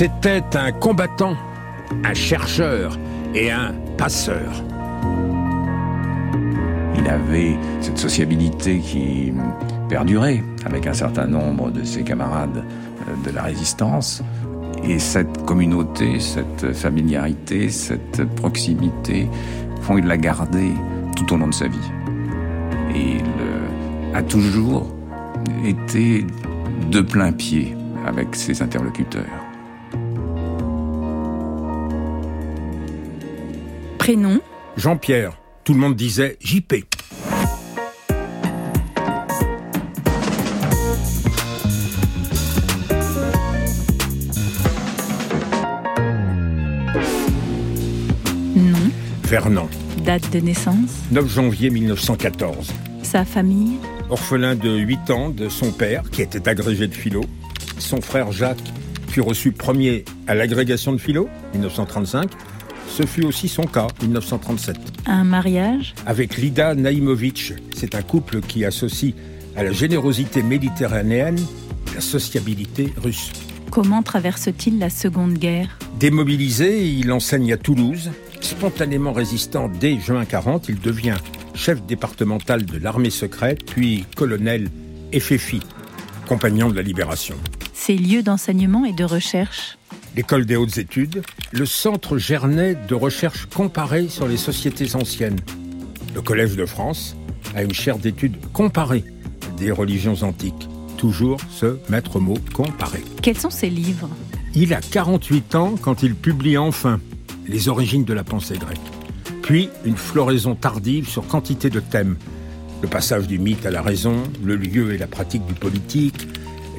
C'était un combattant, un chercheur et un passeur. Il avait cette sociabilité qui perdurait avec un certain nombre de ses camarades euh, de la résistance. Et cette communauté, cette familiarité, cette proximité font qu'il l'a gardé tout au long de sa vie. Et il euh, a toujours été de plein pied avec ses interlocuteurs. Prénom Jean-Pierre. Tout le monde disait JP. Nom Vernon. Date de naissance 9 janvier 1914. Sa famille Orphelin de 8 ans de son père, qui était agrégé de philo. Son frère Jacques fut reçu premier à l'agrégation de philo, 1935. Ce fut aussi son cas, 1937. Un mariage? Avec Lida Naïmovitch, c'est un couple qui associe à la générosité méditerranéenne la sociabilité russe. Comment traverse-t-il la Seconde Guerre? Démobilisé, il enseigne à Toulouse. Spontanément résistant dès juin 40, il devient chef départemental de l'armée secrète, puis colonel FFI, compagnon de la libération. Ses lieux d'enseignement et de recherche? L'école des hautes études, le centre Gernet de recherche comparée sur les sociétés anciennes. Le Collège de France a une chaire d'études comparées des religions antiques. Toujours ce maître mot comparé. Quels sont ses livres? Il a 48 ans quand il publie enfin Les origines de la pensée grecque. Puis une floraison tardive sur quantité de thèmes. Le passage du mythe à la raison, le lieu et la pratique du politique,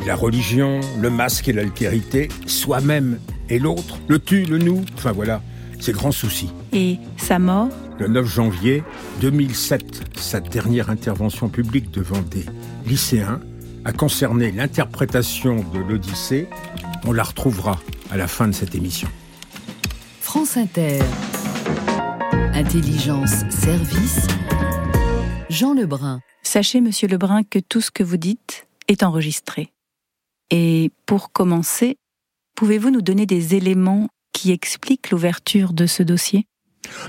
la religion, le masque et l'altérité, soi-même et l'autre, le tu, le nous, enfin voilà, ses grands soucis. Et sa mort Le 9 janvier 2007, sa dernière intervention publique devant des lycéens a concerné l'interprétation de l'Odyssée. On la retrouvera à la fin de cette émission. France Inter. Intelligence, service. Jean Lebrun. Sachez, monsieur Lebrun, que tout ce que vous dites est enregistré. Et pour commencer, pouvez-vous nous donner des éléments qui expliquent l'ouverture de ce dossier?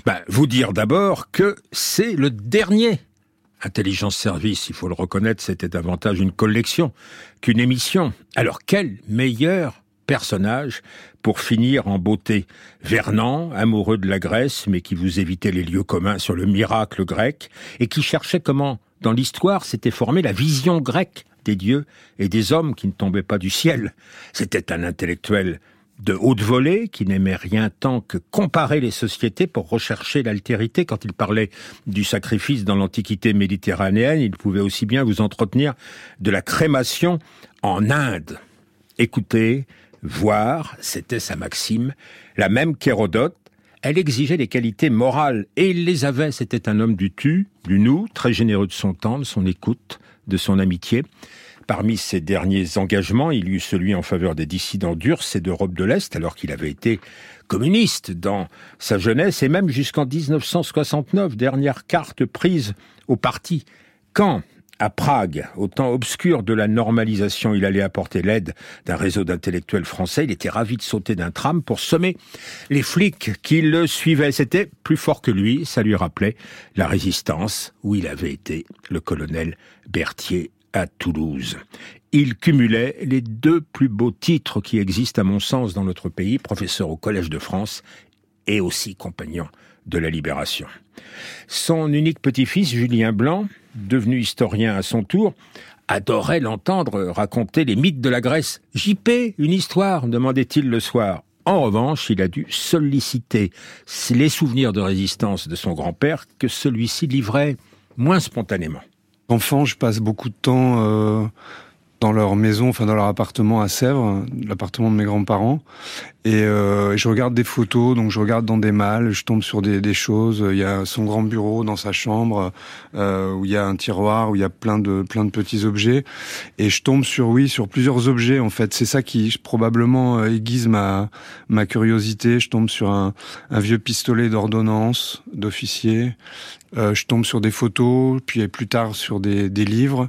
Ben, vous dire d'abord que c'est le dernier. Intelligence Service, il faut le reconnaître, c'était davantage une collection qu'une émission. Alors quel meilleur personnage pour finir en beauté? Vernant, amoureux de la Grèce, mais qui vous évitait les lieux communs sur le miracle grec, et qui cherchait comment, dans l'histoire, s'était formée la vision grecque des dieux et des hommes qui ne tombaient pas du ciel. C'était un intellectuel de haute volée qui n'aimait rien tant que comparer les sociétés pour rechercher l'altérité. Quand il parlait du sacrifice dans l'Antiquité méditerranéenne, il pouvait aussi bien vous entretenir de la crémation en Inde. Écoutez, voir, c'était sa maxime, la même qu'Hérodote, elle exigeait les qualités morales, et il les avait. C'était un homme du tu, du nous, très généreux de son temps, de son écoute, de son amitié. Parmi ses derniers engagements, il y eut celui en faveur des dissidents d'Urs et d'Europe de l'Est, alors qu'il avait été communiste dans sa jeunesse, et même jusqu'en 1969, dernière carte prise au parti. Quand, à Prague, au temps obscur de la normalisation, il allait apporter l'aide d'un réseau d'intellectuels français. Il était ravi de sauter d'un tram pour semer les flics qui le suivaient. C'était plus fort que lui, ça lui rappelait la résistance où il avait été le colonel Berthier à Toulouse. Il cumulait les deux plus beaux titres qui existent à mon sens dans notre pays, professeur au Collège de France et aussi compagnon de la Libération. Son unique petit-fils, Julien Blanc, devenu historien à son tour, adorait l'entendre raconter les mythes de la Grèce. JP, une histoire, demandait-il le soir. En revanche, il a dû solliciter les souvenirs de résistance de son grand-père que celui-ci livrait moins spontanément. Enfant, je passe beaucoup de temps euh, dans leur maison, enfin dans leur appartement à Sèvres, l'appartement de mes grands-parents. Et euh, je regarde des photos, donc je regarde dans des malles, je tombe sur des, des choses. Il y a son grand bureau dans sa chambre, euh, où il y a un tiroir, où il y a plein de plein de petits objets. Et je tombe sur oui, sur plusieurs objets en fait. C'est ça qui probablement euh, aiguise ma ma curiosité. Je tombe sur un, un vieux pistolet d'ordonnance d'officier. Euh, je tombe sur des photos, puis plus tard sur des, des livres.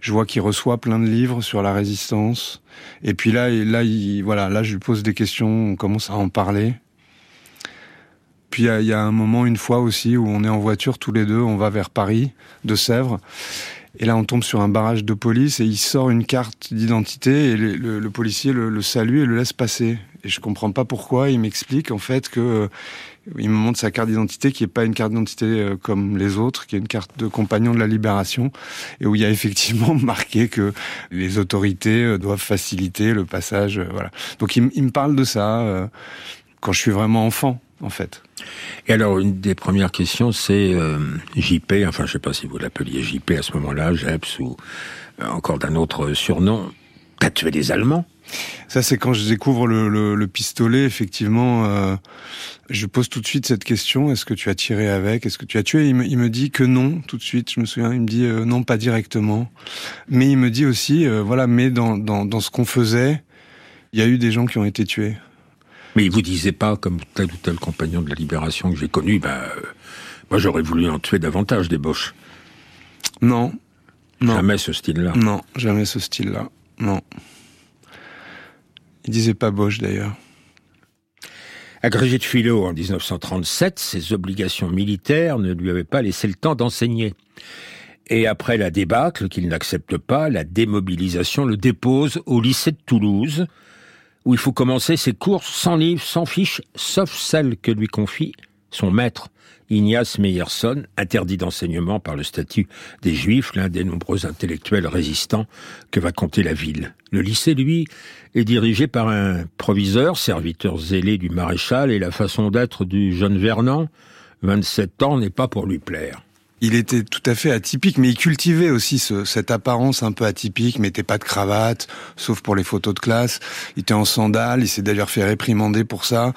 Je vois qu'il reçoit plein de livres sur la résistance. Et puis là, là, il, voilà, là, je lui pose des questions, on commence à en parler. Puis il y, a un moment, une fois aussi, où on est en voiture tous les deux, on va vers Paris, de Sèvres. Et là, on tombe sur un barrage de police et il sort une carte d'identité et le, policier le, salue et le laisse passer. Et je comprends pas pourquoi. Il m'explique en fait que il me montre sa carte d'identité qui est pas une carte d'identité euh, comme les autres, qui est une carte de compagnon de la libération et où il y a effectivement marqué que les autorités euh, doivent faciliter le passage. voilà. Donc il, me parle de ça quand je suis vraiment enfant en fait. Et alors, une des premières questions, c'est euh, JP, enfin, je sais pas si vous l'appeliez JP à ce moment-là, Jeps, ou euh, encore d'un autre surnom. T'as tué des Allemands? Ça, c'est quand je découvre le, pistolet, effectivement, euh, je pose tout de suite cette question, est-ce que tu as tiré avec? Est-ce que tu as tué? Il me, dit que non, tout de suite, je me souviens, il me dit non, pas directement. Mais il me dit aussi, voilà, mais dans, dans ce qu'on faisait, il y a eu des gens qui ont été tués. Mais il vous disait pas, comme tel ou tel compagnon de la libération que j'ai connu, bah, euh, moi j'aurais voulu en tuer davantage des Boches. Non. non. Jamais ce style-là. Non, jamais ce style-là. Non. Il disait pas Boche d'ailleurs. Agrégé de philo en 1937, ses obligations militaires ne lui avaient pas laissé le temps d'enseigner. Et après la débâcle qu'il n'accepte pas, la démobilisation le dépose au lycée de Toulouse, où il faut commencer ses courses sans livres, sans fiches, sauf celles que lui confie son maître, Ignace Meyerson, interdit d'enseignement par le statut des Juifs, l'un des nombreux intellectuels résistants que va compter la ville. Le lycée, lui, est dirigé par un proviseur, serviteur zélé du maréchal, et la façon d'être du jeune Vernon, 27 ans, n'est pas pour lui plaire il était tout à fait atypique, mais il cultivait aussi ce, cette apparence un peu atypique, mettait pas de cravate, sauf pour les photos de classe. Il était en sandales, il s'est d'ailleurs fait réprimander pour ça.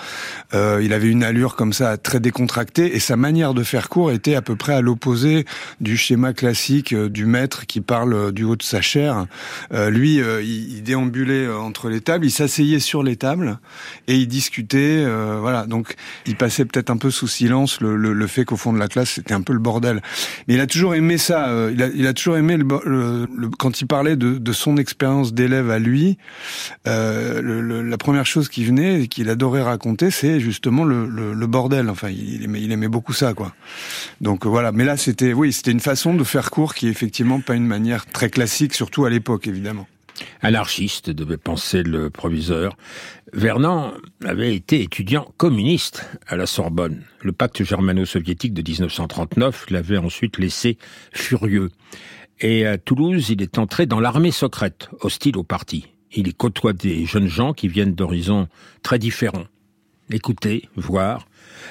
Euh, il avait une allure comme ça très décontractée, et sa manière de faire cours était à peu près à l'opposé du schéma classique euh, du maître qui parle euh, du haut de sa chair. Euh, lui, euh, il, il, déambulait entre les tables, il s'asseyait sur les tables et il discutait. voilà, donc il passait peut-être un peu sous silence le, le, le fait qu'au fond de la classe c'était un peu le bordel. Mais il a toujours aimé ça. Euh, il, a, il a toujours aimé le, le, quand il parlait de, de son expérience d'élève à lui. Euh, la première chose qui venait, qu'il adorait raconter, c'est justement le, bordel. Enfin, il aimait, il aimait beaucoup ça, quoi. Donc voilà. Mais là, c'était, oui, c'était une façon de faire court qui est effectivement pas une manière très classique, surtout à l'époque, évidemment. Anarchiste, devait penser le proviseur. Vernon avait été étudiant communiste à la Sorbonne. Le pacte germano-soviétique de 1939 l'avait ensuite laissé furieux. Et à Toulouse, il est entré dans l'armée secrète, hostile au parti. Il y côtoie des jeunes gens qui viennent d'horizons très différents. Écouter, voir.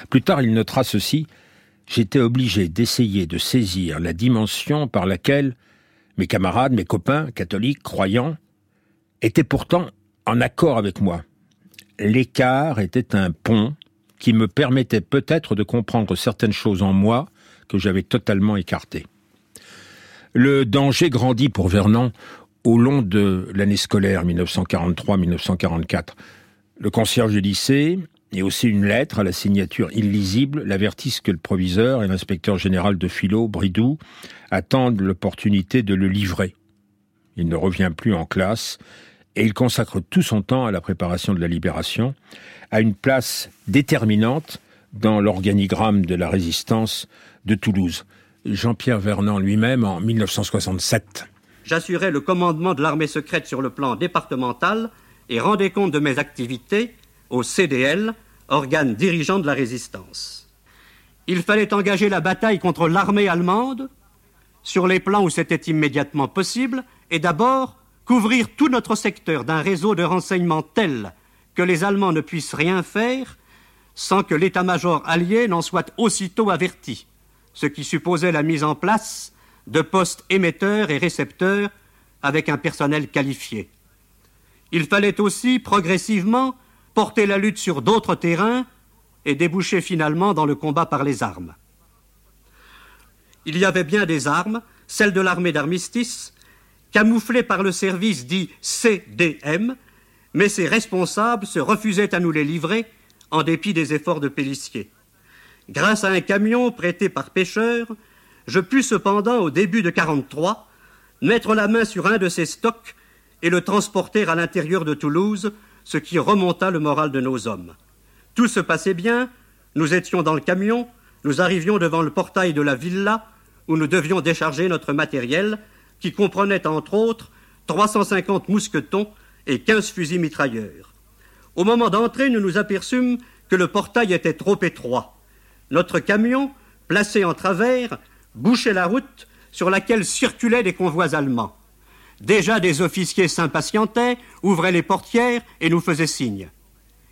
Plus tard, il notera ceci. J'étais obligé d'essayer de saisir la dimension par laquelle mes camarades, mes copains, catholiques, croyants, étaient pourtant en accord avec moi. L'écart était un pont qui me permettait peut-être de comprendre certaines choses en moi que j'avais totalement écartées. Le danger grandit pour Vernon au long de l'année scolaire 1943-1944. Le concierge du lycée et aussi une lettre à la signature illisible l'avertissent que le proviseur et l'inspecteur général de philo, Bridou, attendent l'opportunité de le livrer. Il ne revient plus en classe et il consacre tout son temps à la préparation de la libération, à une place déterminante dans l'organigramme de la résistance de Toulouse. Jean-Pierre Vernant lui-même en 1967. J'assurais le commandement de l'armée secrète sur le plan départemental et rendais compte de mes activités au CDL, organe dirigeant de la résistance. Il fallait engager la bataille contre l'armée allemande sur les plans où c'était immédiatement possible et d'abord couvrir tout notre secteur d'un réseau de renseignements tel que les Allemands ne puissent rien faire sans que l'état-major allié n'en soit aussitôt averti, ce qui supposait la mise en place de postes émetteurs et récepteurs avec un personnel qualifié. Il fallait aussi, progressivement, porter la lutte sur d'autres terrains et déboucher finalement dans le combat par les armes. Il y avait bien des armes, celles de l'armée d'armistice, camouflées par le service dit CDM, mais ses responsables se refusaient à nous les livrer en dépit des efforts de Pélissier. Grâce à un camion prêté par pêcheur, je pus cependant, au début de 43, mettre la main sur un de ces stocks et le transporter à l'intérieur de Toulouse, ce qui remonta le moral de nos hommes. Tout se passait bien, nous étions dans le camion, nous arrivions devant le portail de la villa, où nous devions décharger notre matériel, qui comprenait entre autres 350 mousquetons et 15 fusils mitrailleurs. Au moment d'entrer, nous nous aperçûmes que le portail était trop étroit. Notre camion, placé en travers, bouchait la route sur laquelle circulaient des convois allemands. Déjà des officiers s'impatientaient, ouvraient les portières et nous faisaient signe.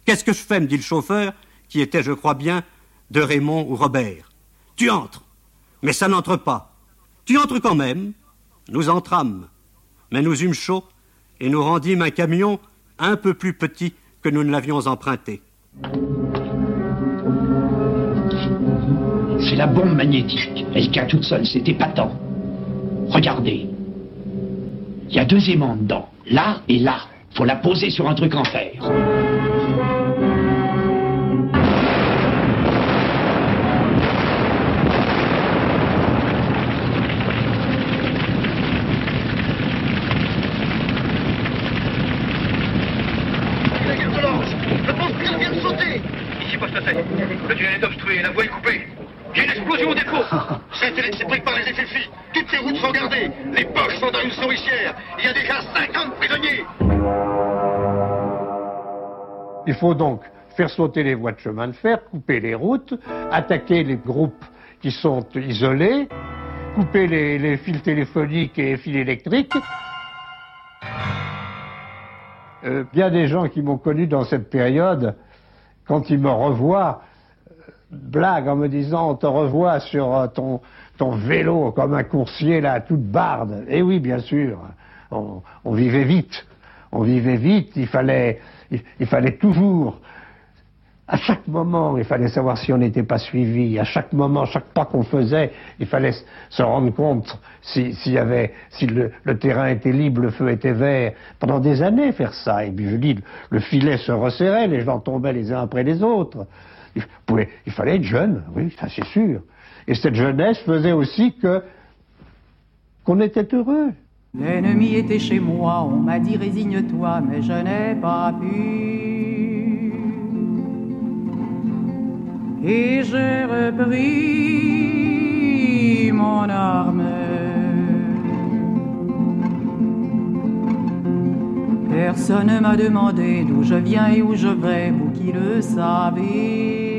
Qu'est-ce que je fais me dit le chauffeur, qui était, je crois bien, de Raymond ou Robert. Tu entres. Mais ça n'entre pas. Tu entres quand même. Nous entrâmes. Mais nous eûmes chaud et nous rendîmes un camion un peu plus petit que nous ne l'avions emprunté. C'est la bombe magnétique. Elle tient toute seule, c'est épatant. Regardez. Il y a deux aimants dedans, là et là. Faut la poser sur un truc en fer. Le tunnel est obstrué, la voie est coupée. Il y a une explosion au dépôt. C'est électrique par les FFI. Toutes les routes sont gardées. Les Il y a déjà 50 prisonniers. Il faut donc faire sauter les voies de chemin de fer, couper les routes, attaquer les groupes qui sont isolés, couper les, les fils téléphoniques et les fils électriques. Euh, bien des gens qui m'ont connu dans cette période, quand ils me revoient, blague en me disant on te revoit sur euh, ton, vélo comme un coursier là, toute barde. Et oui, bien sûr, on, vivait vite. On vivait vite, il fallait, il, fallait toujours, à chaque moment, il fallait savoir si on n'était pas suivi. À chaque moment, chaque pas qu'on faisait, il fallait se rendre compte si le, le, terrain était libre, le feu était vert. Pendant des années, faire ça. Et puis je dis, le filet se resserrait, les gens tombaient les uns après les autres. Il, fallait être jeune, oui, ça c'est sûr. Et cette jeunesse faisait aussi que qu'on était heureux. L'ennemi était chez moi, on m'a dit résigne-toi, mais je n'ai pas pu. Et j'ai repris mon arme. Personne ne m'a demandé d'où je viens et où je vais, vous qui le savez.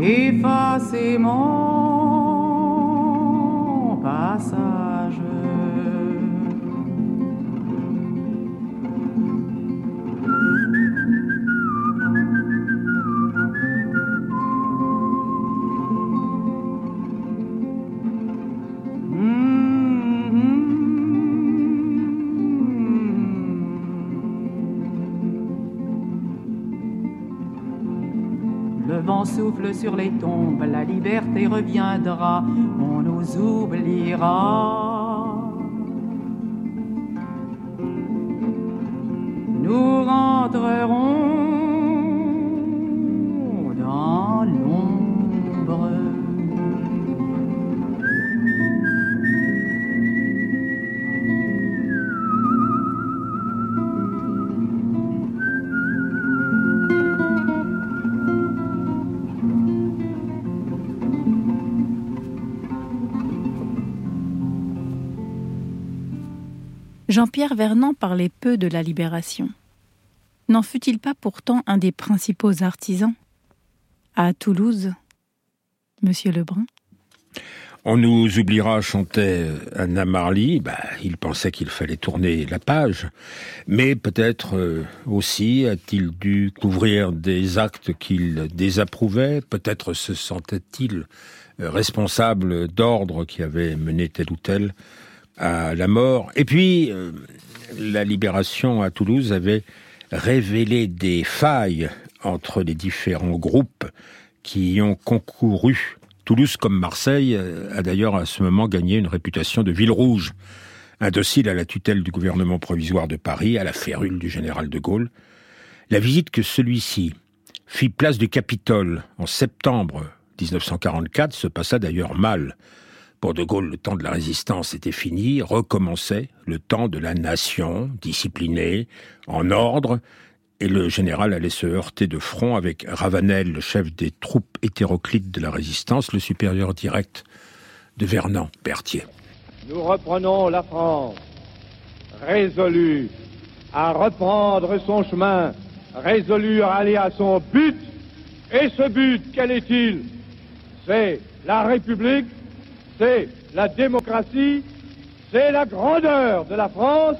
Effacez mon passage. Souffle sur les tombes, la liberté reviendra, on nous oubliera. Nous rentrerons Jean-Pierre Vernant parlait peu de la libération. N'en fut-il pas pourtant un des principaux artisans? À Toulouse, Monsieur Lebrun on nous oubliera, chantait Anna Marley. Bah, il pensait qu'il fallait tourner la page. Mais peut-être euh, aussi a-t-il dû couvrir des actes qu'il désapprouvait. Peut-être se sentait-il responsable d'ordres qui avaient mené tel ou tel à la mort. Et puis, euh, la libération à Toulouse avait révélé des failles entre les différents groupes qui y ont concouru. Toulouse, comme Marseille, a d'ailleurs à ce moment gagné une réputation de ville rouge, indocile à la tutelle du gouvernement provisoire de Paris, à la férule du général de Gaulle. La visite que celui-ci fit place du Capitole en septembre 1944 se passa d'ailleurs mal Pour De Gaulle, le temps de la résistance était fini, recommençait le temps de la nation, disciplinée, en ordre, et le général allait se heurter de front avec Ravanel, le chef des troupes hétéroclites de la résistance, le supérieur direct de Vernon, Berthier. Nous reprenons la France, résolue à reprendre son chemin, résolue à aller à son but. Et ce but, quel est-il? C'est la République, c'est la démocratie, c'est la grandeur de la France.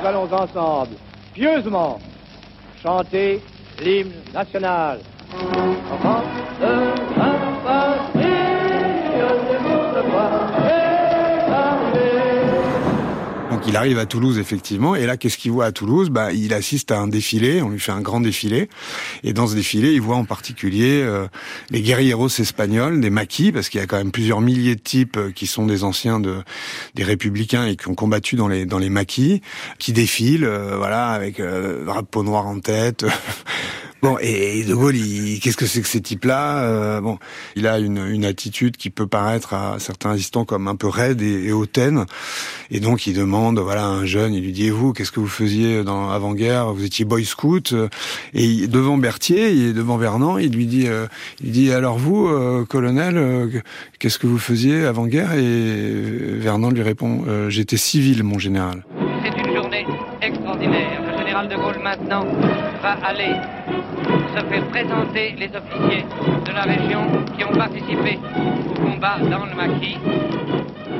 Nous allons ensemble, pieusement, chanter l'hymne national. Il arrive à Toulouse effectivement, et là qu'est-ce qu'il voit à Toulouse? Bah il assiste à un défilé, on lui fait un grand défilé, et dans ce défilé il voit en particulier euh, les guerrieros espagnols, des maquis, parce qu'il y a quand même plusieurs milliers de types euh, qui sont des anciens de des républicains et qui ont combattu dans les dans les maquis, qui défilent, euh, voilà avec euh, drapeau noir en tête. Bon, et De Gaulle, qu'est-ce que c'est que ces types-là euh, Bon, il a une, une, attitude qui peut paraître à certains instants comme un peu raide et, et, hautaine, et donc il demande, voilà, un jeune, il lui dit, et vous, qu'est-ce que vous faisiez dans avant-guerre? Vous étiez boy scout, et devant Berthier, et devant Vernon, il lui dit, euh, il dit, alors vous, euh, colonel, qu'est-ce que vous faisiez avant-guerre? Et Vernon lui répond, j'étais civil, mon général. C'est une journée extraordinaire. Le général de Gaulle maintenant va aller se faire présenter les officiers de la région qui ont participé au combat dans le maquis.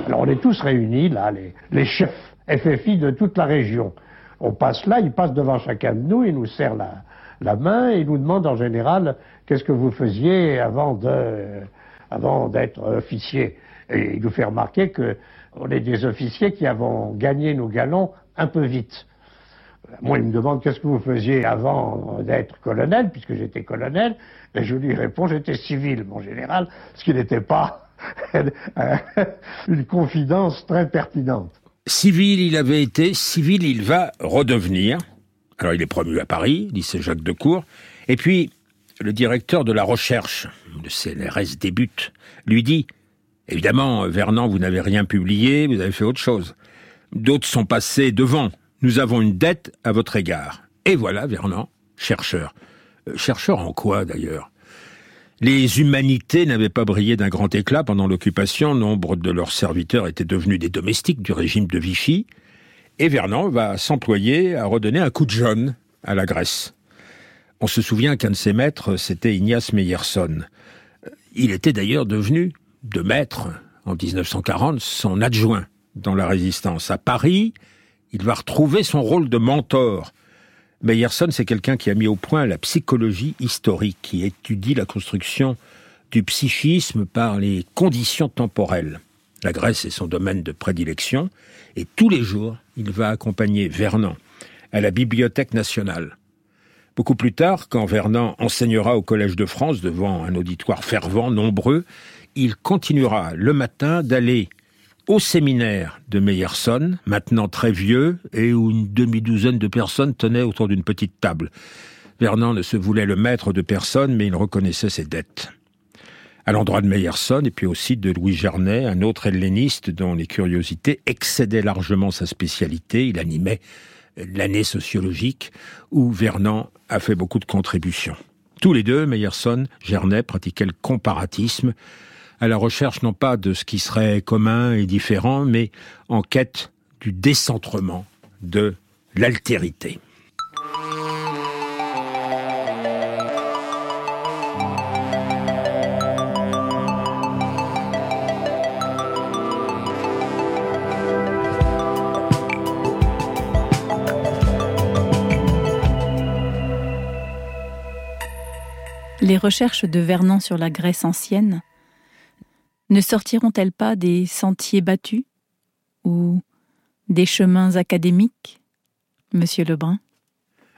Alors on est tous réunis là, les, chefs FFI de toute la région. On passe là, il passe devant chacun de nous, il nous serre la, main et nous demande en général qu'est-ce que vous faisiez avant d'être officier. Et il nous fait remarquer que on est des officiers qui avons gagné nos galons un peu vite. Moi, il me demande qu'est-ce que vous faisiez avant d'être colonel, puisque j'étais colonel, et je lui réponds j'étais civil, mon général, ce qui n'était pas une confidence très pertinente. Civil, il avait été, civil, il va redevenir. Alors, il est promu à Paris, lycée Jacques de Cour, et puis le directeur de la recherche, le CNRS débute, lui dit Évidemment, Vernon, vous n'avez rien publié, vous avez fait autre chose. D'autres sont passés devant. Nous avons une dette à votre égard. Et voilà, Vernon, chercheur. Euh, chercheur en quoi, d'ailleurs? Les humanités n'avaient pas brillé d'un grand éclat pendant l'occupation. Nombre de leurs serviteurs étaient devenus des domestiques du régime de Vichy. Et Vernon va s'employer à redonner un coup de jaune à la Grèce. On se souvient qu'un de ses maîtres, c'était Ignace Meyerson. Il était d'ailleurs devenu de maître, en 1940, son adjoint dans la résistance. À Paris, il va retrouver son rôle de mentor. Meyerson, c'est quelqu'un qui a mis au point la psychologie historique, qui étudie la construction du psychisme par les conditions temporelles. La Grèce est son domaine de prédilection, et tous les jours, il va accompagner Vernon à la Bibliothèque nationale. Beaucoup plus tard, quand Vernon enseignera au Collège de France devant un auditoire fervent, nombreux, il continuera le matin d'aller au séminaire de Meyerson, maintenant très vieux, et où une demi-douzaine de personnes tenaient autour d'une petite table. Vernon ne se voulait le maître de personne, mais il reconnaissait ses dettes. À l'endroit de Meyerson, et puis aussi de Louis Gernet, un autre helléniste dont les curiosités excédaient largement sa spécialité, il animait l'année sociologique, où Vernon a fait beaucoup de contributions. Tous les deux, Meyerson, Gernet, pratiquaient le comparatisme, à la recherche non pas de ce qui serait commun et différent, mais en quête du décentrement, de l'altérité. Les recherches de Vernon sur la Grèce ancienne ne sortiront-elles pas des sentiers battus ou des chemins académiques, monsieur Lebrun?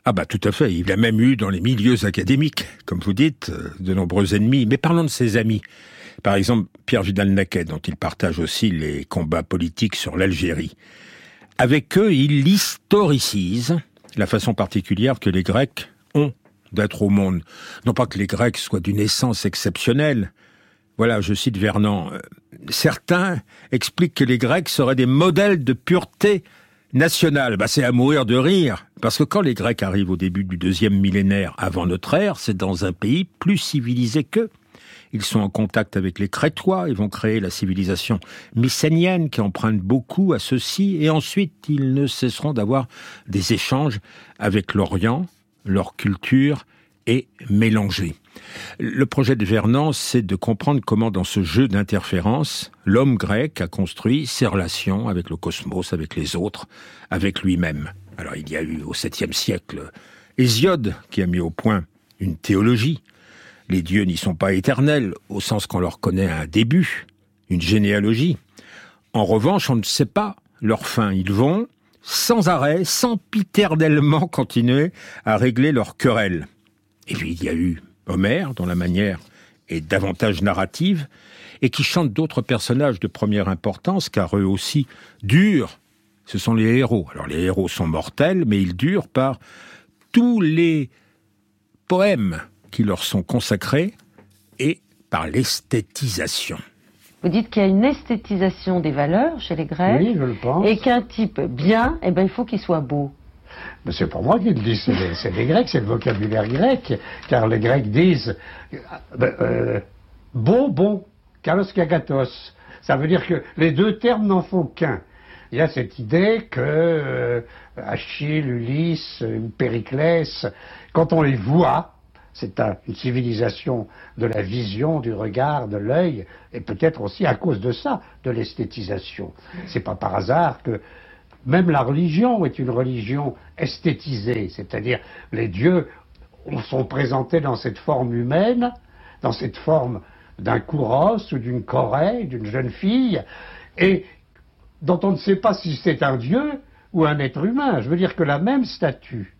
Ah bah tout à fait, il a même eu dans les milieux académiques, comme vous dites, de nombreux ennemis. Mais parlons de ses amis. Par exemple, Pierre Vidal-Naquet, dont il partage aussi les combats politiques sur l'Algérie. Avec eux, il historicise la façon particulière que les Grecs ont d'être au monde. Non pas que les Grecs soient d'une essence exceptionnelle, Voilà, je cite Vernon. euh, Certains expliquent que les Grecs seraient des modèles de pureté nationale. Bah, c'est à mourir de rire. Parce que quand les Grecs arrivent au début du deuxième millénaire avant notre ère, c'est dans un pays plus civilisé qu'eux. Ils sont en contact avec les Crétois, ils vont créer la civilisation mycénienne qui emprunte beaucoup à ceux-ci, et ensuite ils ne cesseront d'avoir des échanges avec l'Orient, leur culture est mélangée. Le projet de Vernon, c'est de comprendre comment dans ce jeu d'interférence, l'homme grec a construit ses relations avec le cosmos, avec les autres, avec lui-même. Alors il y a eu au 7e siècle Hésiode qui a mis au point une théologie. Les dieux n'y sont pas éternels, au sens qu'on leur connaît un début, une généalogie. En revanche, on ne sait pas leur fin. Ils vont, sans arrêt, sempiternellement continuer à régler leurs querelles. Et puis il y a eu Homère, dont la manière est davantage narrative, et qui chante d'autres personnages de première importance, car eux aussi durent. Ce sont les héros. Alors les héros sont mortels, mais ils durent par tous les poèmes qui leur sont consacrés et par l'esthétisation. Vous dites qu'il y a une esthétisation des valeurs chez les Grecs. Oui, je le pense. Et qu'un type bien, eh ben, il faut qu'il soit beau. Mais c'est pas moi qui le dis, c'est les, Grecs, c'est le vocabulaire grec. Car les Grecs disent euh, euh, beau, bon, kalos kagatos. Ça veut dire que les deux termes n'en font qu'un. Il y a cette idée que euh, Achille, Ulysse, Périclès, quand on les voit, c'est un- une civilisation de la vision, du regard, de l'œil, et peut-être aussi à cause de ça, de l'esthétisation. C'est pas par hasard que même la religion est une religion esthétisée, c'est-à-dire les dieux sont présentés dans cette forme humaine, dans cette forme d'un kouros ou d'une corée, d'une jeune fille, et dont on ne sait pas si c'est un dieu ou un être humain. Je veux dire que la même statue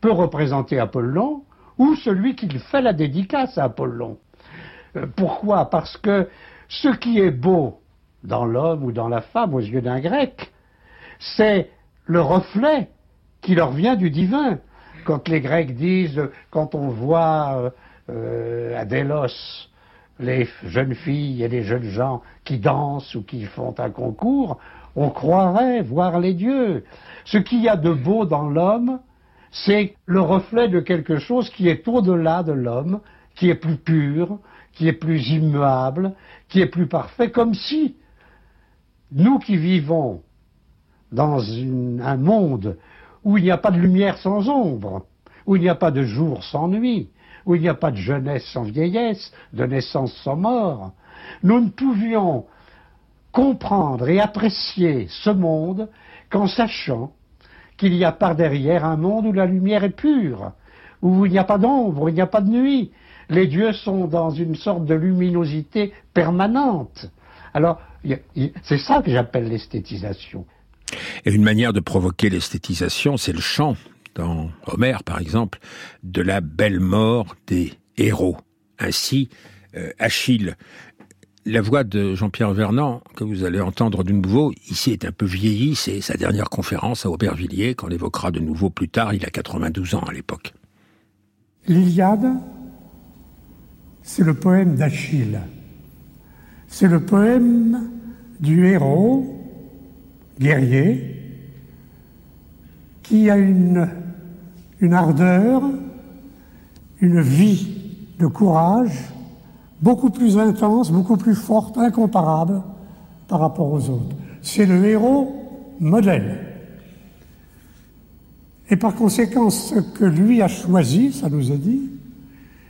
peut représenter Apollon ou celui qui fait la dédicace à Apollon. Euh, Pourquoi? Parce que ce qui est beau dans l'homme ou dans la femme aux yeux d'un grec, c'est le reflet qui leur vient du divin. Quand les Grecs disent, quand on voit euh, euh, à Délos les jeunes filles et les jeunes gens qui dansent ou qui font un concours, on croirait voir les dieux. Ce qu'il y a de beau dans l'homme, c'est le reflet de quelque chose qui est au-delà de l'homme, qui est plus pur, qui est plus immuable, qui est plus parfait, comme si nous qui vivons dans un monde où il n'y a pas de lumière sans ombre, où il n'y a pas de jour sans nuit, où il n'y a pas de jeunesse sans vieillesse, de naissance sans mort, nous ne pouvions comprendre et apprécier ce monde qu'en sachant qu'il y a par derrière un monde où la lumière est pure, où il n'y a pas d'ombre, où il n'y a pas de nuit. Les dieux sont dans une sorte de luminosité permanente. Alors, c'est ça que j'appelle l'esthétisation. Et une manière de provoquer l'esthétisation, c'est le chant, dans Homère par exemple, de la belle mort des héros. Ainsi, euh, Achille. La voix de Jean-Pierre Vernant, que vous allez entendre de nouveau, ici est un peu vieillie, c'est sa dernière conférence à Aubervilliers, qu'on évoquera de nouveau plus tard, il a 92 ans à l'époque. L'Iliade, c'est le poème d'Achille. C'est le poème du héros guerrier qui a une, une ardeur, une vie de courage beaucoup plus intense, beaucoup plus forte, incomparable par rapport aux autres. C'est le héros modèle. Et par conséquent, ce que lui a choisi, ça nous est dit,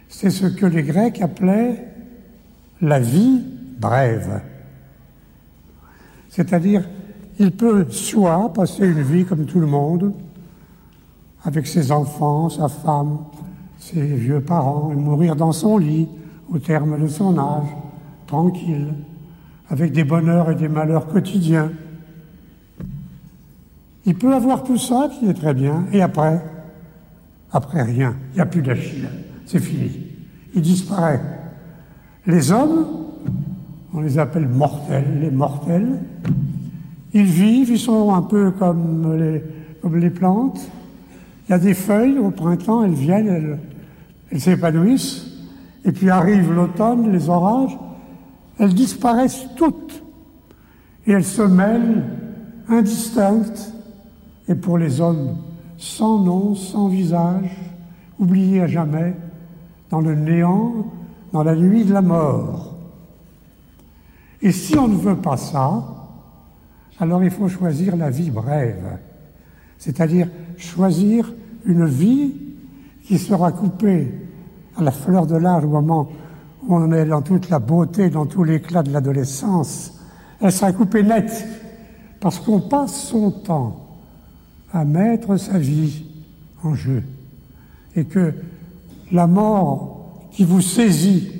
c'est ce que les Grecs appelaient la vie brève. C'est-à-dire, il peut soit passer une vie comme tout le monde, avec ses enfants, sa femme, ses vieux parents, et mourir dans son lit au terme de son âge, tranquille, avec des bonheurs et des malheurs quotidiens. Il peut avoir tout ça qui est très bien, et après, après rien, il n'y a plus d'Achille, c'est fini. Il disparaît. Les hommes, on les appelle mortels, les mortels, ils vivent, ils sont un peu comme les, plantes. Il y a des feuilles, au printemps, elles viennent, elles, elles s'épanouissent, et puis arrive l'automne, les orages, elles disparaissent toutes et elles se mêlent indistinctes et pour les hommes sans nom, sans visage, oubliés à jamais, dans le néant, dans la nuit de la mort. Et si on ne veut pas ça, alors il faut choisir la vie brève, c'est-à-dire choisir une vie qui sera coupée à la fleur de l'âge au moment où on est dans toute la beauté, dans tout l'éclat de l'adolescence. Elle sera coupée nette parce qu'on passe son temps à mettre sa vie en jeu. Et que la mort qui vous saisit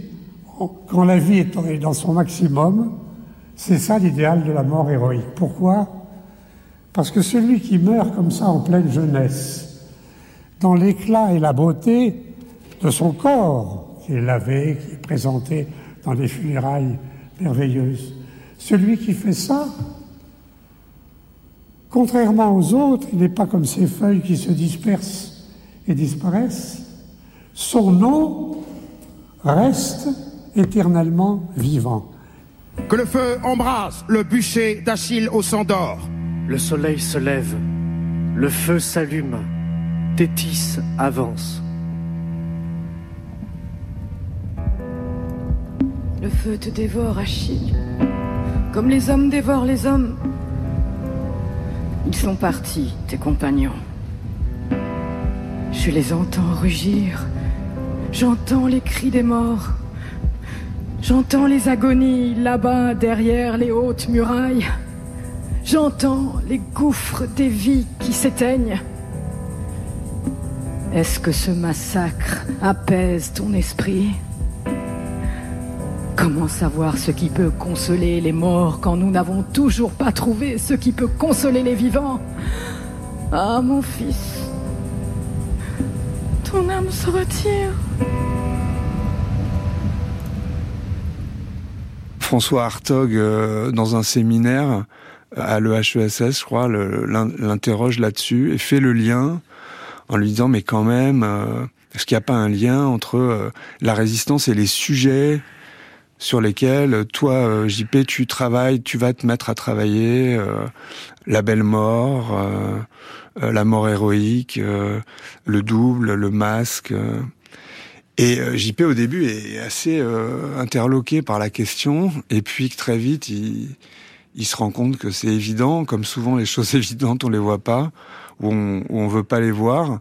quand la vie est dans son maximum, c'est ça l'idéal de la mort héroïque. Pourquoi? Parce que celui qui meurt comme ça en pleine jeunesse, dans l'éclat et la beauté de son corps, qui est lavé, qui est présenté dans des funérailles merveilleuses, celui qui fait ça, Contrairement aux autres, il n'est pas comme ces feuilles qui se dispersent et disparaissent. Son nom reste éternellement vivant. Que le feu embrase le bûcher d'Achille au sang d'or. Le soleil se lève, le feu s'allume, Tétis avance. Le feu te dévore, Achille, comme les hommes dévorent les hommes. Ils sont partis, tes compagnons. Je les entends rugir. J'entends les cris des morts. J'entends les agonies là-bas derrière les hautes murailles. J'entends les gouffres des vies qui s'éteignent. Est-ce que ce massacre apaise ton esprit? Comment savoir ce qui peut consoler les morts quand nous n'avons toujours pas trouvé ce qui peut consoler les vivants? Ah, mon fils, ton âme se retire. François Hartog, euh, dans un séminaire à l'EHESS, je crois, l'interroge là-dessus et fait le lien en lui disant mais quand même, euh, est-ce qu'il n'y a pas un lien entre euh, la résistance et les sujets sur lesquels toi, euh, JP, tu travailles, tu vas te mettre à travailler, euh, la belle mort, euh, la mort héroïque, le double, le masque. Et JP au début est assez interloqué par la question, et puis très vite il, il se rend compte que c'est évident, comme souvent les choses évidentes on les voit pas, ou on, ou on veut pas les voir,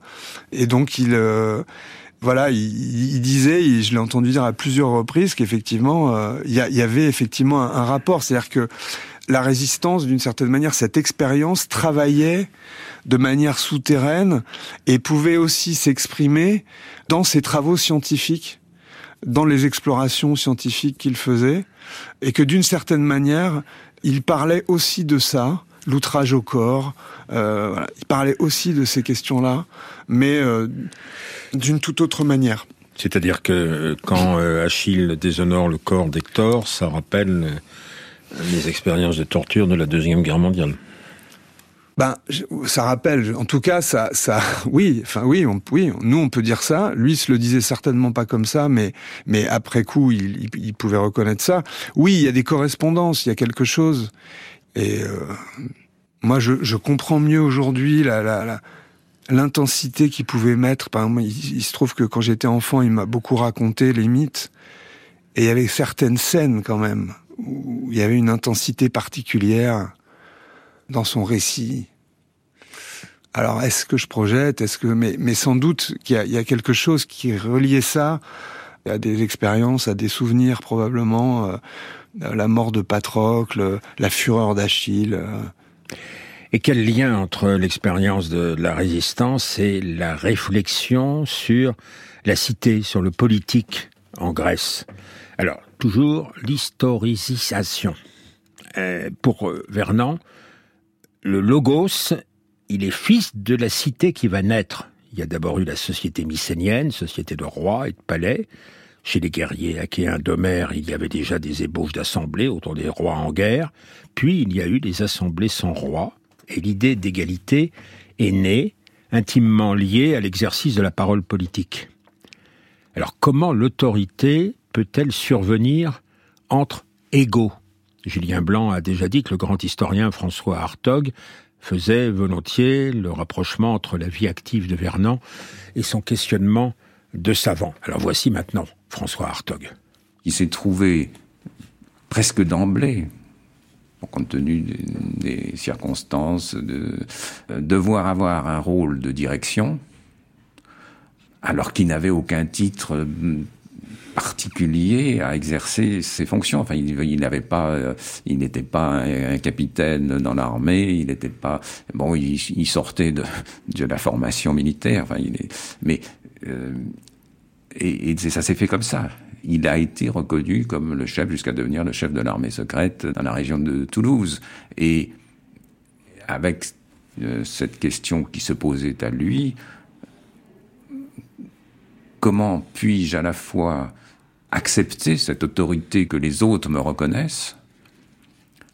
et donc il voilà, il, disait, je l'ai entendu dire à plusieurs reprises, qu'effectivement, euh, il y, avait effectivement un, rapport. C'est-à-dire que la résistance, d'une certaine manière, cette expérience travaillait de manière souterraine et pouvait aussi s'exprimer dans ses travaux scientifiques, dans les explorations scientifiques qu'il faisait, et que d'une certaine manière, il parlait aussi de ça, l'outrage au corps. Euh, Il parlait aussi de ces questions-là, mais euh, d'une toute autre manière. C'est-à-dire que euh, quand Achille déshonore le corps d'Hector, ça rappelle les expériences de torture de la Deuxième Guerre mondiale. Ben, ça rappelle, en tout cas, ça, ça, oui, enfin oui, oui, nous on peut dire ça. Lui se le disait certainement pas comme ça, mais, mais après coup, il, il pouvait reconnaître ça. Oui, il y a des correspondances, il y a quelque chose. Et euh, moi, je, comprends mieux aujourd'hui la, l'intensité qu'il pouvait mettre. Par exemple, il, se trouve que quand j'étais enfant, il m'a beaucoup raconté les mythes, et il y avait certaines scènes quand même où il y avait une intensité particulière dans son récit. Alors, est-ce que je projette? Est-ce que, mais, mais sans doute qu'il y, y, a quelque chose qui reliait ça à des expériences, à des souvenirs probablement. Euh, la mort de Patrocle, la fureur d'Achille. Et quel lien entre l'expérience de la résistance et la réflexion sur la cité, sur le politique en Grèce? Alors, toujours l'historicisation. Euh, pour euh, Vernon, le logos, il est fils de la cité qui va naître. Il y a d'abord eu la société mycénienne, société de rois et de palais, chez les guerriers achéens d'Homère, il y avait déjà des ébauches d'assemblées autour des rois en guerre, puis il y a eu des assemblées sans roi, et l'idée d'égalité est née, intimement liée à l'exercice de la parole politique. Alors comment l'autorité peut-elle survenir entre égaux? Julien Blanc a déjà dit que le grand historien François Hartog faisait volontiers le rapprochement entre la vie active de Vernon et son questionnement de savant. Alors voici maintenant François Hartog. Il s'est trouvé presque d'emblée, compte tenu des, circonstances, de devoir avoir un rôle de direction, alors qu'il n'avait aucun titre particulier à exercer ses fonctions. Enfin, il, n'avait pas, euh, il n'était pas un, capitaine dans l'armée. Il n'était pas bon. Il, sortait de, la formation militaire. Enfin, mais euh, et ça s'est fait comme ça. Il a été reconnu comme le chef jusqu'à devenir le chef de l'armée secrète dans la région de Toulouse. Et avec euh, cette question qui se posait à lui, comment puis-je à la fois accepter cette autorité que les autres me reconnaissent,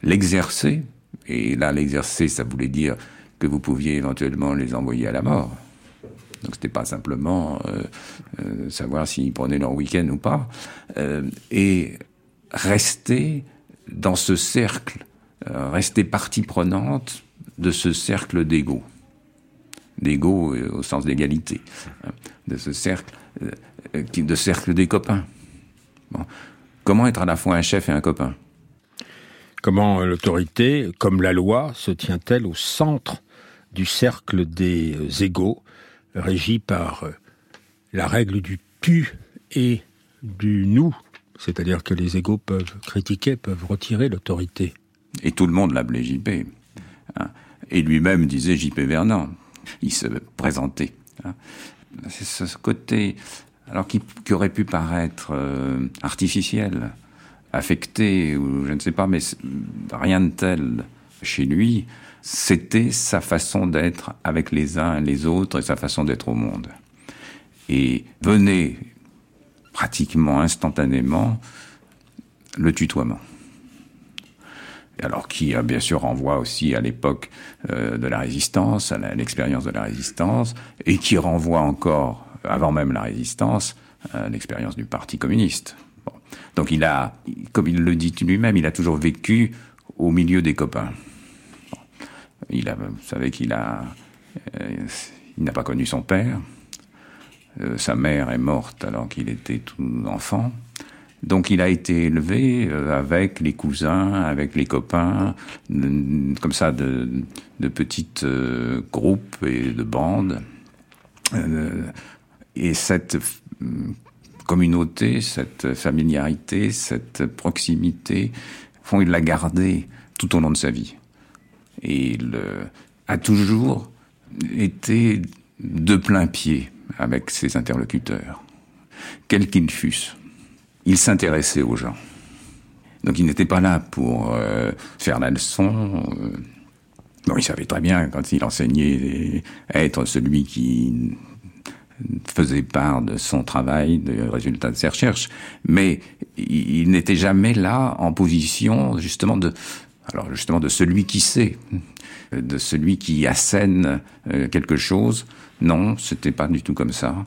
l'exercer, et là l'exercer, ça voulait dire que vous pouviez éventuellement les envoyer à la mort. Donc c'était pas simplement euh, euh, savoir s'ils prenaient leur week-end ou pas, euh, et rester dans ce cercle, rester partie prenante de ce cercle d'ego, d'ego au sens d'égalité, hein, de ce cercle, de cercle des copains. Comment être à la fois un chef et un copain? Comment l'autorité, comme la loi, se tient-elle au centre du cercle des euh, égaux, régi par euh, la règle du tu et du nous C'est-à-dire que les égaux peuvent critiquer, peuvent retirer l'autorité? Et tout le monde l'appelait JP. Hein. Et lui-même disait JP Vernon. Il se présentait. Hein. C'est ce côté alors qui, aurait pu paraître euh, artificiel, affecté, ou je ne sais pas, mais rien de tel chez lui, c'était sa façon d'être avec les uns et les autres et sa façon d'être au monde. Et venait pratiquement instantanément le tutoiement. Alors qui, bien sûr, renvoie aussi à l'époque euh, de la résistance, à l'expérience de la résistance, et qui renvoie encore avant même la résistance, euh, l'expérience du Parti communiste. Donc il a, comme il le dit lui-même, il a toujours vécu au milieu des copains. Il a, vous savez qu'il a, euh, il n'a pas connu son père. Euh, sa mère est morte alors qu'il était tout enfant. Donc il a été élevé avec les cousins, avec les copains, comme ça de, de petites groupes et de bandes. Et cette euh, communauté, cette familiarité, cette proximité, font il l'a gardé tout au long de sa vie. Et il euh, a toujours été de plein pied avec ses interlocuteurs, quels qu'ils fussent. Il s'intéressait aux gens. Donc il n'était pas là pour euh, faire la leçon. il savait très bien quand il enseignait être celui qui faisait part de son travail, des résultats de ses recherches, mais il n'était jamais là en position justement de, alors justement de celui qui sait, de celui qui assène euh, quelque chose. Non, c'était pas du tout comme ça.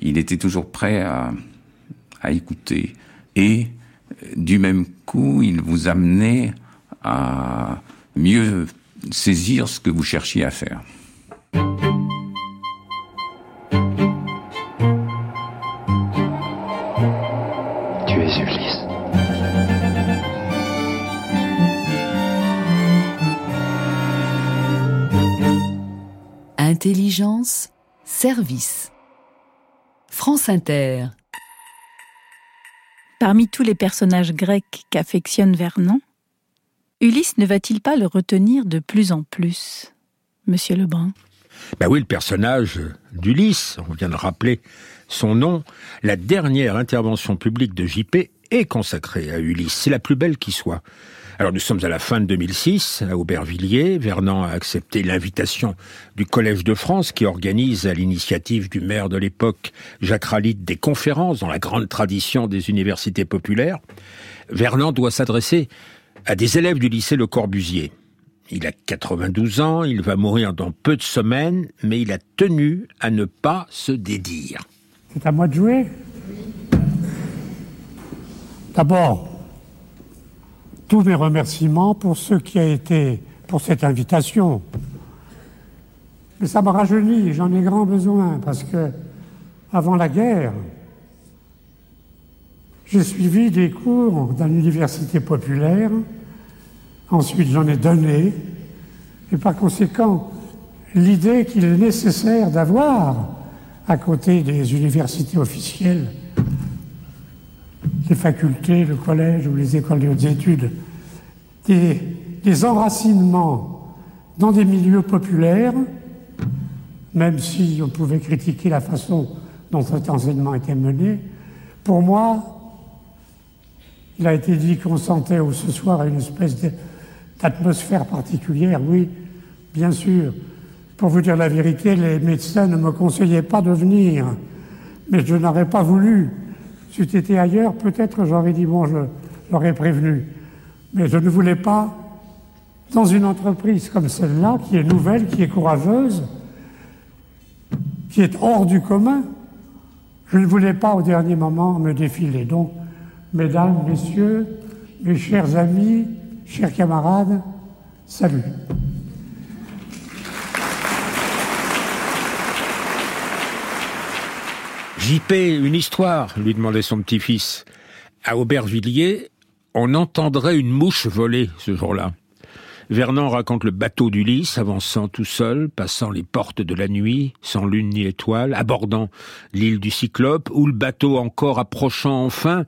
Il était toujours prêt à, à écouter et du même coup, il vous amenait à mieux saisir ce que vous cherchiez à faire. Intelligence, service. France Inter. Parmi tous les personnages grecs qu'affectionne Vernon, Ulysse ne va-t-il pas le retenir de plus en plus, Monsieur Lebrun? Ben oui, le personnage d'Ulysse, on vient de rappeler son nom, la dernière intervention publique de JP est consacrée à Ulysse. C'est la plus belle qui soit. Alors nous sommes à la fin de 2006, à Aubervilliers. Vernon a accepté l'invitation du Collège de France qui organise à l'initiative du maire de l'époque, Jacques Ralit, des conférences dans la grande tradition des universités populaires. Vernon doit s'adresser à des élèves du lycée Le Corbusier. Il a 92 ans, il va mourir dans peu de semaines, mais il a tenu à ne pas se dédire. C'est à moi de jouer? D'abord, tous mes remerciements pour ce qui a été, pour cette invitation. Mais ça me rajeunit, j'en ai grand besoin, parce que avant la guerre, j'ai suivi des cours dans l'université populaire, ensuite j'en ai donné, et par conséquent, l'idée qu'il est nécessaire d'avoir, à côté des universités officielles, les facultés, le collège ou les écoles de hautes études, des, des enracinements dans des milieux populaires, même si on pouvait critiquer la façon dont cet enseignement était mené, pour moi, il a été dit qu'on sentait ce soir une espèce d'atmosphère particulière, oui, bien sûr. Pour vous dire la vérité, les médecins ne me conseillaient pas de venir, mais je n'aurais pas voulu. Si c'était été ailleurs, peut-être j'aurais dit, bon, je l'aurais prévenu. Mais je ne voulais pas, dans une entreprise comme celle-là, qui est nouvelle, qui est courageuse, qui est hors du commun, je ne voulais pas au dernier moment me défiler. Donc, mesdames, messieurs, mes chers amis, chers camarades, salut. JP, une histoire, lui demandait son petit-fils. À Aubervilliers, on entendrait une mouche voler ce jour-là. Vernon raconte le bateau d'Ulysse avançant tout seul, passant les portes de la nuit, sans lune ni étoile, abordant l'île du Cyclope, ou le bateau encore approchant enfin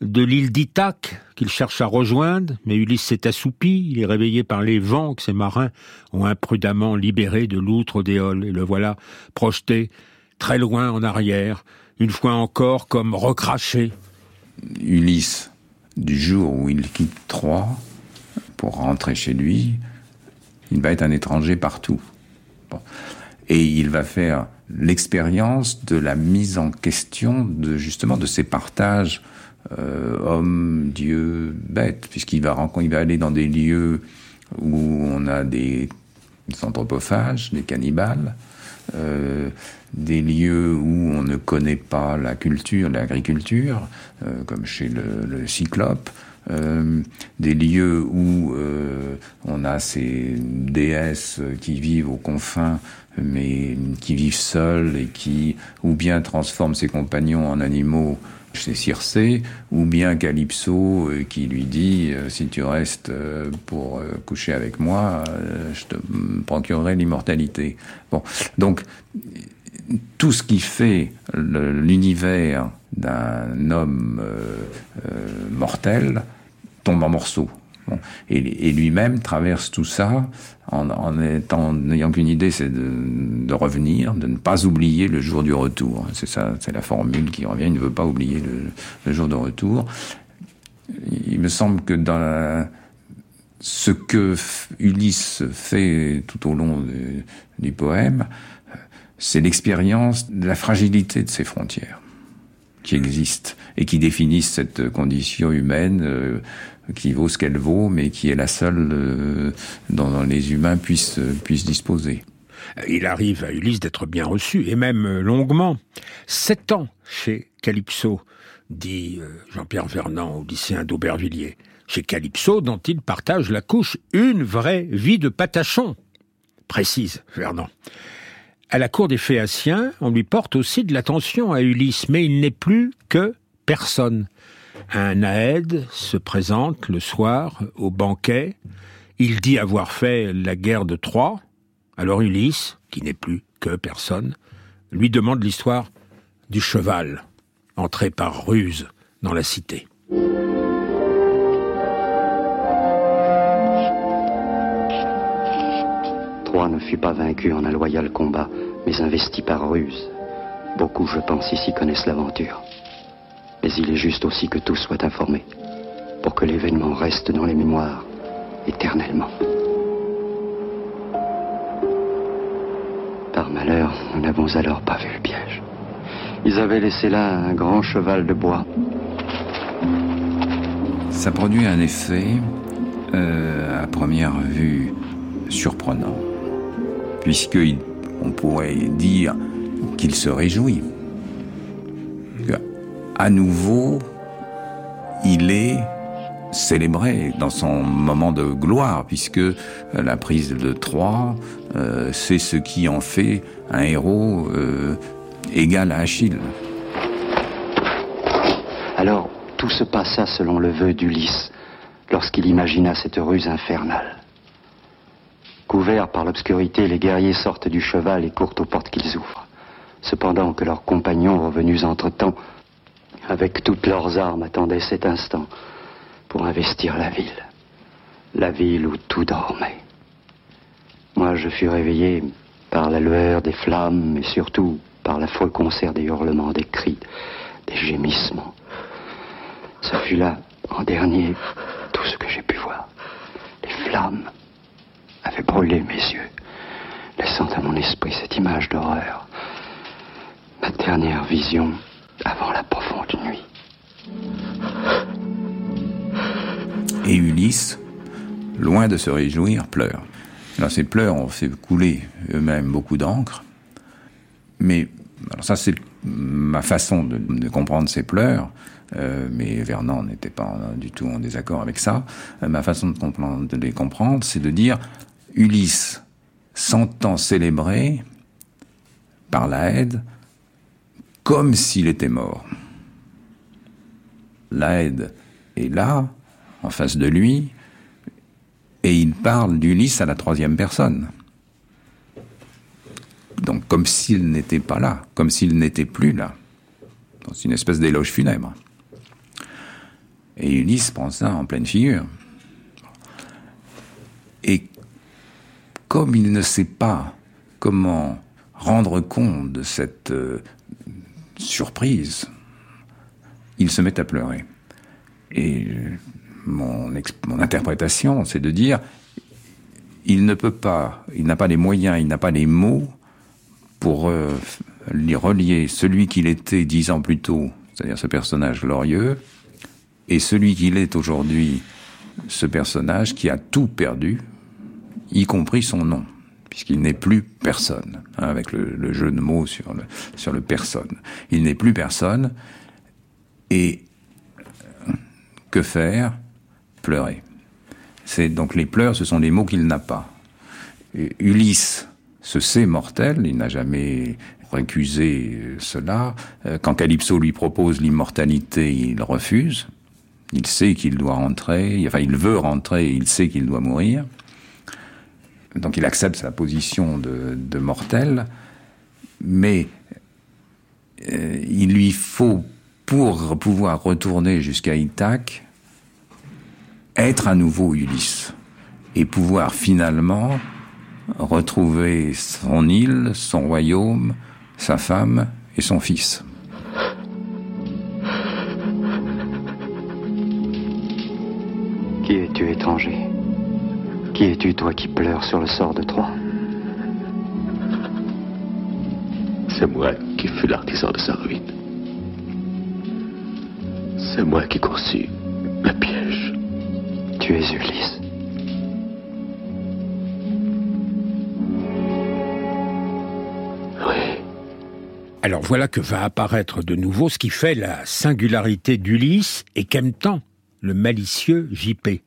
de l'île d'Ithaque qu'il cherche à rejoindre, mais Ulysse s'est assoupi, il est réveillé par les vents que ses marins ont imprudemment libérés de l'outre d'Éole, et le voilà projeté très loin en arrière, une fois encore comme recraché. Ulysse, du jour où il quitte Troie, pour rentrer chez lui, il va être un étranger partout. Et il va faire l'expérience de la mise en question de justement de ces partages euh, homme, Dieu, bête, puisqu'il va, aller dans des lieux où on a des, anthropophages, des cannibales, euh, des lieux où on ne connaît pas la culture, l'agriculture, euh, comme chez le Cyclope, euh, des lieux où euh, on a ces déesses qui vivent aux confins, mais qui vivent seules et qui ou bien transforment ses compagnons en animaux chez Circé, ou bien Calypso euh, qui lui dit si tu restes pour coucher avec moi, je te procurerai l'immortalité. Bon, donc tout ce qui fait l'univers d'un homme mortel tombe en morceaux. Et, lui-même traverse tout ça en, n'ayant qu'une idée, c'est de, revenir, de ne pas oublier le jour du retour. C'est ça, c'est la formule qui revient. Il ne veut pas oublier le, jour de retour. Il me semble que dans ce que Ulysse fait tout au long du poème, c'est l'expérience de la fragilité de ses frontières qui existent et qui définissent cette condition humaine euh, qui vaut ce qu'elle vaut, mais qui est la seule euh, dont les humains puissent, disposer. Il arrive à Ulysse d'être bien reçu, et même longuement. Sept ans chez Calypso, dit euh, Jean-Pierre Vernant, au lycéen d'Aubervilliers. Chez Calypso, dont il partage la couche, une vraie vie de patachon, précise Vernant. À la cour des Phéaciens, on lui porte aussi de l'attention à Ulysse, mais il n'est plus que personne. Un Aède se présente le soir au banquet. Il dit avoir fait la guerre de Troie. Alors Ulysse, qui n'est plus que personne, lui demande l'histoire du cheval, entré par ruse dans la cité. Troie ne fut pas vaincu en un loyal combat, mais investi par ruse. Beaucoup, je pense, ici connaissent l'aventure. Mais il est juste aussi que tous soient informés, pour que l'événement reste dans les mémoires éternellement. Par malheur, nous n'avons alors pas vu le piège. Ils avaient laissé là un grand cheval de bois. Ça produit un effet, euh, à première vue, surprenant, puisqu'on pourrait dire qu'il se réjouit à nouveau, il est célébrer dans son moment de gloire, puisque la prise de Troie, euh, c'est ce qui en fait un héros euh, égal à Achille. Alors, tout se passa selon le vœu d'Ulysse, lorsqu'il imagina cette ruse infernale. Couverts par l'obscurité, les guerriers sortent du cheval et courent aux portes qu'ils ouvrent. Cependant que leurs compagnons, revenus entre-temps, avec toutes leurs armes, attendaient cet instant pour investir la ville. La ville où tout dormait. Moi, je fus réveillé par la lueur des flammes, mais surtout par l'affreux concert des hurlements, des cris, des gémissements. Ce fut là, en dernier, tout ce que j'ai pu voir. Les flammes avaient brûlé mes yeux, laissant à mon esprit cette image d'horreur. Ma dernière vision avant la profonde nuit. Et Ulysse, loin de se réjouir, pleure. Alors ces pleurs ont fait couler eux-mêmes beaucoup d'encre. Mais ça c'est ma façon de, comprendre ces pleurs. Euh, mais Vernon n'était pas du tout en désaccord avec ça. Euh, ma façon de les comprendre, c'est de dire Ulysse s'entend célébrer par la aide comme s'il était mort. L'aide est là, en face de lui, et il parle d'Ulysse à la troisième personne. Donc comme s'il n'était pas là, comme s'il n'était plus là, dans une espèce d'éloge funèbre. Et Ulysse prend ça en pleine figure. Et comme il ne sait pas comment rendre compte de cette euh, surprise, il se met à pleurer. Et mon, mon interprétation, c'est de dire, il ne peut pas, il n'a pas les moyens, il n'a pas les mots pour euh, relier celui qu'il était dix ans plus tôt, c'est-à-dire ce personnage glorieux, et celui qu'il est aujourd'hui, ce personnage qui a tout perdu, y compris son nom, puisqu'il n'est plus personne, hein, avec le, jeu de mots sur le, sur le personne. Il n'est plus personne, et que faire? Pleurer. C'est donc les pleurs, ce sont les mots qu'il n'a pas. Ulysse se sait mortel, il n'a jamais récusé cela. Quand Calypso lui propose l'immortalité, il refuse. Il sait qu'il doit rentrer, enfin il veut rentrer, il sait qu'il doit mourir. Donc il accepte sa position de, mortel, mais euh, il lui faut, pour pouvoir retourner jusqu'à Ithaque, être à nouveau Ulysse et pouvoir finalement retrouver son île, son royaume, sa femme et son fils. Qui es-tu, étranger? Qui es-tu, toi qui pleures sur le sort de Troie C'est moi qui fus l'artisan de sa ruine. C'est moi qui conçus le piège. Tu es Ulysse. Oui. Alors voilà que va apparaître de nouveau ce qui fait la singularité d'Ulysse et qu'aime tant le malicieux JP.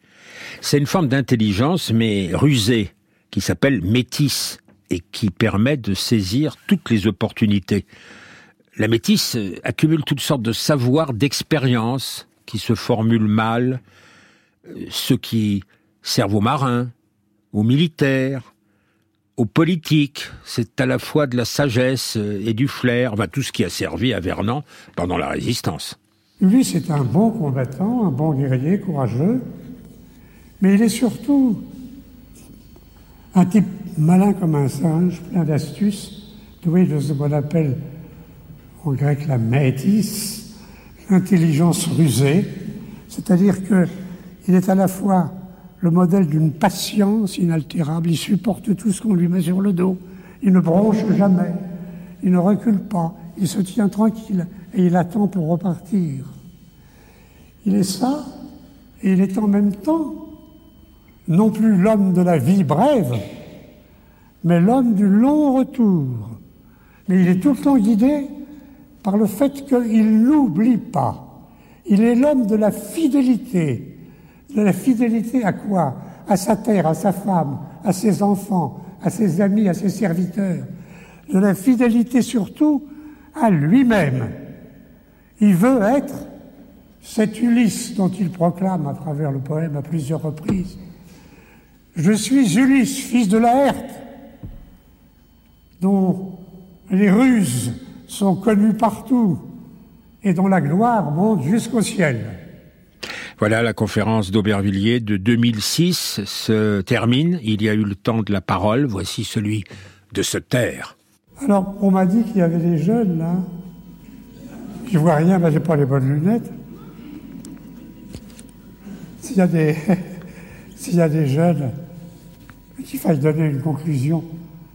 C'est une forme d'intelligence mais rusée qui s'appelle métisse et qui permet de saisir toutes les opportunités. La métisse accumule toutes sortes de savoirs, d'expériences qui se formulent mal, ceux qui servent aux marins, aux militaires, aux politiques. C'est à la fois de la sagesse et du flair, enfin tout ce qui a servi à Vernon pendant la résistance. Lui, c'est un bon combattant, un bon guerrier, courageux, mais il est surtout un type malin comme un singe, plein d'astuces, doué de ce qu'on appelle en grec la métis, l'intelligence rusée, c'est-à-dire que il est à la fois le modèle d'une patience inaltérable, il supporte tout ce qu'on lui met sur le dos, il ne bronche jamais, il ne recule pas, il se tient tranquille et il attend pour repartir. Il est ça, et il est en même temps non plus l'homme de la vie brève, mais l'homme du long retour. Mais il est tout le temps guidé par le fait qu'il n'oublie pas. Il est l'homme de la fidélité, De la fidélité à quoi? À sa terre, à sa femme, à ses enfants, à ses amis, à ses serviteurs. De la fidélité surtout à lui-même. Il veut être cet Ulysse dont il proclame à travers le poème à plusieurs reprises. Je suis Ulysse, fils de Laerte, dont les ruses sont connues partout et dont la gloire monte jusqu'au ciel. Voilà, la conférence d'Aubervilliers de 2006 se termine. Il y a eu le temps de la parole. Voici celui de se taire. Alors, on m'a dit qu'il y avait des jeunes là. Je vois rien, mais j'ai pas les bonnes lunettes. S'il y a des, s'il y a des jeunes, qu'il faille donner une conclusion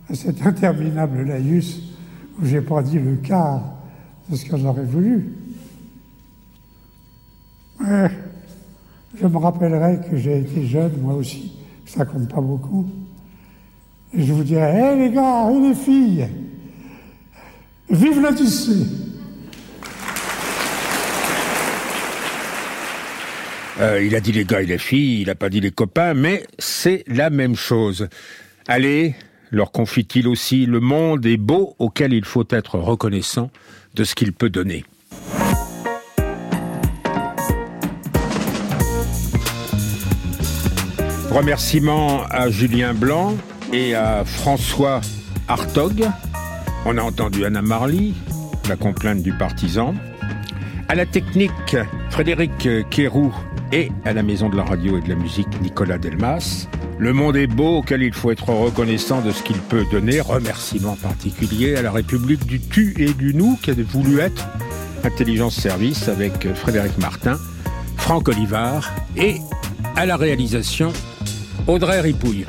à cet interminable laïus où j'ai pas dit le quart de ce que j'aurais voulu. je me rappellerai que j'ai été jeune, moi aussi, ça compte pas beaucoup. Et je vous dirais, hé les gars et les filles, vive l'Odyssée euh, il a dit les gars et les filles, il n'a pas dit les copains, mais c'est la même chose. Allez, leur confie-t-il aussi, le monde est beau auquel il faut être reconnaissant de ce qu'il peut donner. Remerciements à Julien Blanc et à François Hartog. On a entendu Anna Marly, la complainte du partisan. À la technique, Frédéric Kérou et à la maison de la radio et de la musique, Nicolas Delmas. Le monde est beau auquel il faut être reconnaissant de ce qu'il peut donner. Remerciements particuliers à la République du tu et du nous qui a voulu être Intelligence Service avec Frédéric Martin, Franck Olivard et à la réalisation Audrey Ripouille.